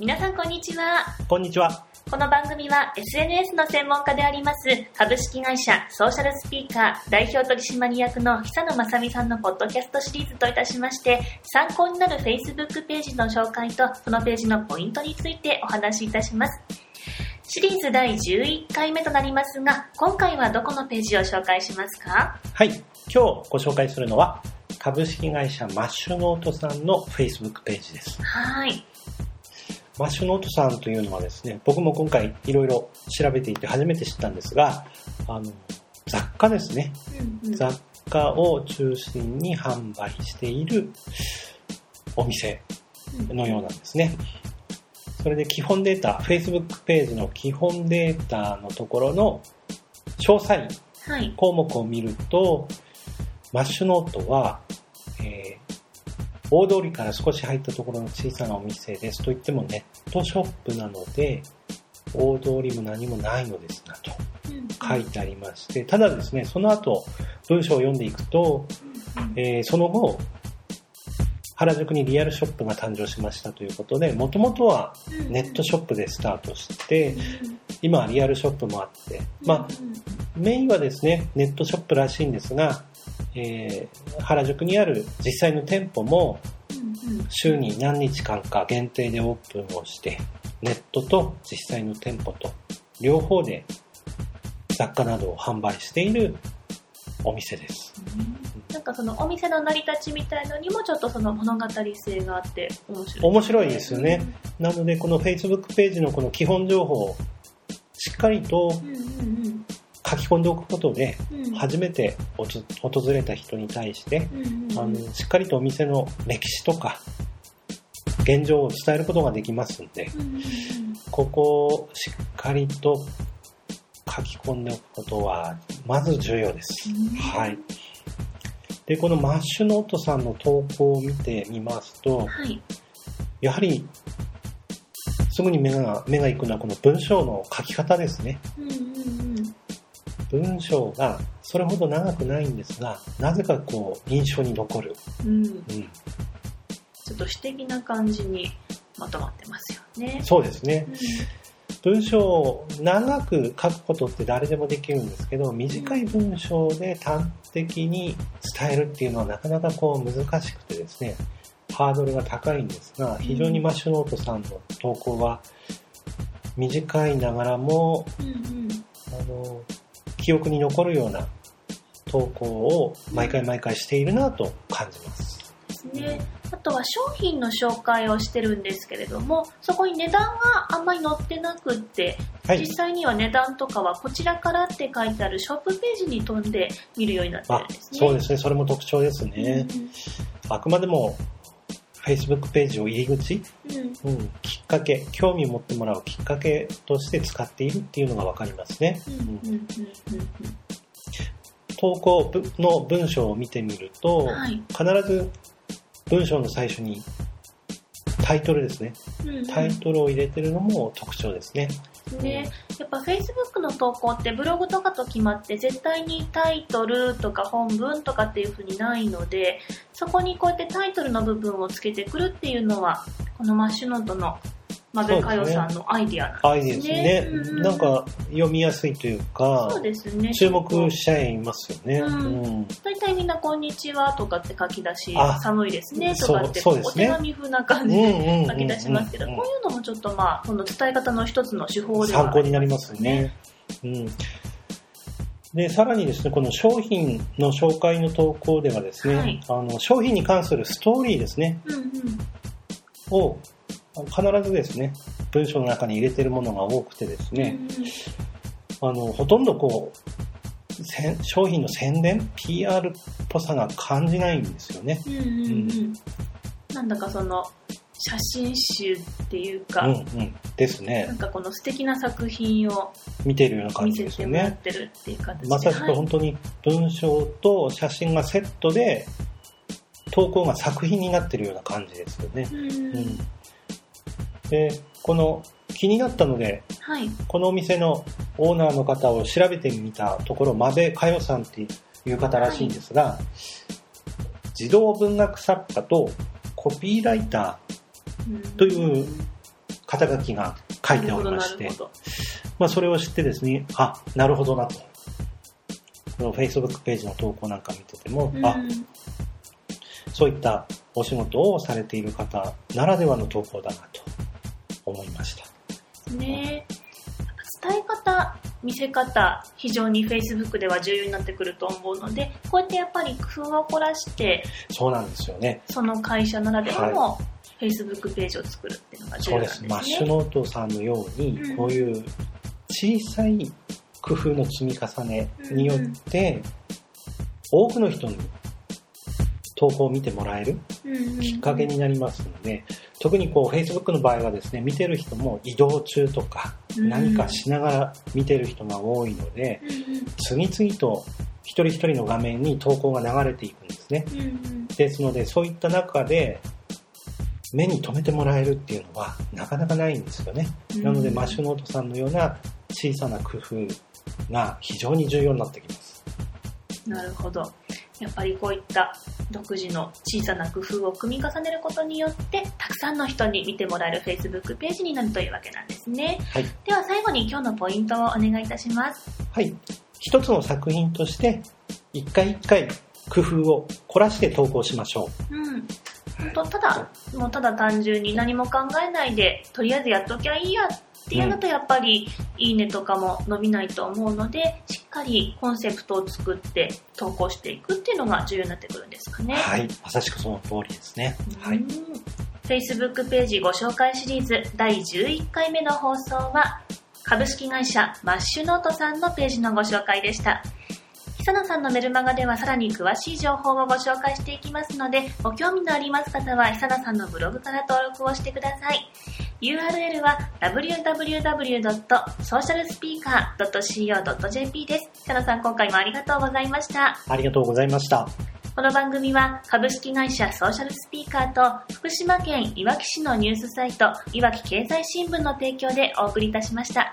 皆さんこんにちは。こんにちは。この番組は SNS の専門家であります株式会社ソーシャルスピーカー代表取締役の久野正美さんのポッドキャストシリーズといたしまして参考になる Facebook ページの紹介とそのページのポイントについてお話しいたします。シリーズ第11回目となりますが今回はどこのページを紹介しますか？はい。今日ご紹介するのは株式会社マッシュノートさんの Facebook ページです。はい。マッシュノートさんというのはですね、僕も今回いろいろ調べていて初めて知ったんですが、あの、雑貨ですね。うんうん雑貨を中心に販売しているお店のようなんですね。それで基本データ、Facebook ページの基本データのところの詳細はい。項目を見ると、マッシュノートは、えー大通りから少し入ったところの小さなお店ですといってもネットショップなので、大通りも何もないのですがと書いてありまして、ただですね、その後文章を読んでいくと、えーその後、原宿にリアルショップが誕生しましたということで、もともとはネットショップでスタートして、今はリアルショップもあって、まあ、メインはですね、ネットショップらしいんですが、えー原宿にある実際の店舗も週に何日間か限定でオープンをして、ネットと実際の店舗と両方で雑貨などを販売しているお店です。なんかそのお店の成り立ちみたいのにもちょっとその物語性があって面白い。面白いですよね。なので、この Facebook ページのこの基本情報をしっかりとうんうん書き込んでおくことで。初めておつ訪れた人に対して、あの、しっかりとお店の歴史とか、現状を伝えることができますんで、ここをしっかりと書き込んでおくことは、まず重要です。うんはい。で、このマッシュノートさんの投稿を見てみますと、はい。やはり、すぐに目が、目が行くのはこの文章の書き方ですね。うん。文章がそれほど長くないんですが、なぜかこう、印象に残る。うん。うん。ちょっと詩的な感じにまとまってますよね。そうですねう。ん文章を長く書くことって誰でもできるんですけど、短い文章で端的に伝えるっていうのはなかなかこう難しくてですね、ハードルが高いんですが、非常にマッシュノートさんの投稿は短いながらも、うんうん。あの、記憶に残るような投稿を毎回毎回しているなと感じます。ですね。あとは商品の紹介をしてるんですけれども、そこに値段があんまり載ってなくって、はい実。際には値段とかはこちらからって書いてあるショップページに飛んで見るようになってるあんですね。そうですね。それも特徴ですね。あくまでも Facebook ページを入り口？うん。うん。うん、きっかけ、興味を持ってもらうきっかけとして使っているっていうのがわかりますね。投稿の文章を見てみると、はい。必ず文章の最初にタイトルですね。うんうんタイトルを入れてるのも特徴ですね。ね、やっぱ Facebook の投稿ってブログとかと決まって絶対にタイトルとか本文とかっていう風にないのでそこにこうやってタイトルの部分をつけてくるっていうのはこのマッシュノートのマベカヨさんのアイディアなんアイでね。ディですすね。うんうんなんか読みやすいというかそう、ですね。注目しちゃいますよね。うんうん大体みんなこんにちはとかって書き出しあ、寒いですねとかってお手紙風な感じで書き出しますけど、こういうのもちょっとまあ、この伝え方の一つの手法では参考になりますね。うん。で、さらにですね、この商品の紹介の投稿ではですね、はいあの商品に関するストーリーですね、うんうん。を必ずですね、文章の中に入れてるものが多くてですね、あの、ほとんどこう、商品の宣伝 ?PR っぽさが感じないんですよね。うんうんうんうん。なんだかその、写真集っていうか、うんうん。ですなねん。かこの素敵な作品を見てるような感じ見せてもらっですよね。てるっていう。まさしくはい本当に文章と写真がセットで、投稿が作品になってるような感じですよね。うんうん。で、この気になったので、はい。このお店のオーナーの方を調べてみたところ、マベカヨさんっていう方らしいんですが、児童文学作家とコピーライターという肩書きが書いておりましてまあ、それを知ってですね、あ、なるほどなと。この Facebook ページの投稿なんか見てても、あ、そういったお仕事をされている方ならではの投稿だなと。ね伝え方、見せ方、非常に Facebook では重要になってくると思うので、こうやってやっぱり工夫を凝らして、そうなんですよね。その会社ならではの Facebook ページを作るっていうのが重そうで。要なんですすね。マッシュノートさんのようにう、んこういう小さい工夫の積み重ねによって、多くの人に投稿を見てもらえるきっかけになりますので、特にこう Facebook の場合はですね、見てる人も移動中とかうん何かしながら見てる人が多いので、次々と一人一人の画面に投稿が流れていくんですね。ですので、そういった中で、目に留めてもらえるっていうのはなかなかないんですよね。うんなので、マッシュノートさんのような小さな工夫が非常に重要になってきます。なるほど。やっぱりこういった独自の小さな工夫を組み重ねることによって、たくさんの人に見てもらえる Facebook ページになるというわけなんですね。はい。では最後に今日のポイントをお願いいたします。はい。一つの作品として、一回一回工夫を凝らして投稿しましょうん。本当ただ、もうただ単純に何も考えないで、とりあえずやっときゃいいやっていうのとやっぱり、いいねとかも伸びないと思うので、しっかりコンセプトを作って投稿していくっていうのが重要になってくるんですかう。ね。はい。まさしくその通りですね。はい。うん Facebook ページご紹介シリーズ第11回目の放送は株式会社マッシュノートさんのページのご紹介でした。久野さんのメルマガではさらに詳しい情報をご紹介していきますので、ご興味のあります方は久野さんのブログから登録をしてください。URL は www.socialspeaker.co.jp です。久野さん今回もありがとうございました。ありがとうございました。この番組は株式会社ソーシャルスピーカーと福島県いわき市のニュースサイトいわき経済新聞の提供でお送りいたしました。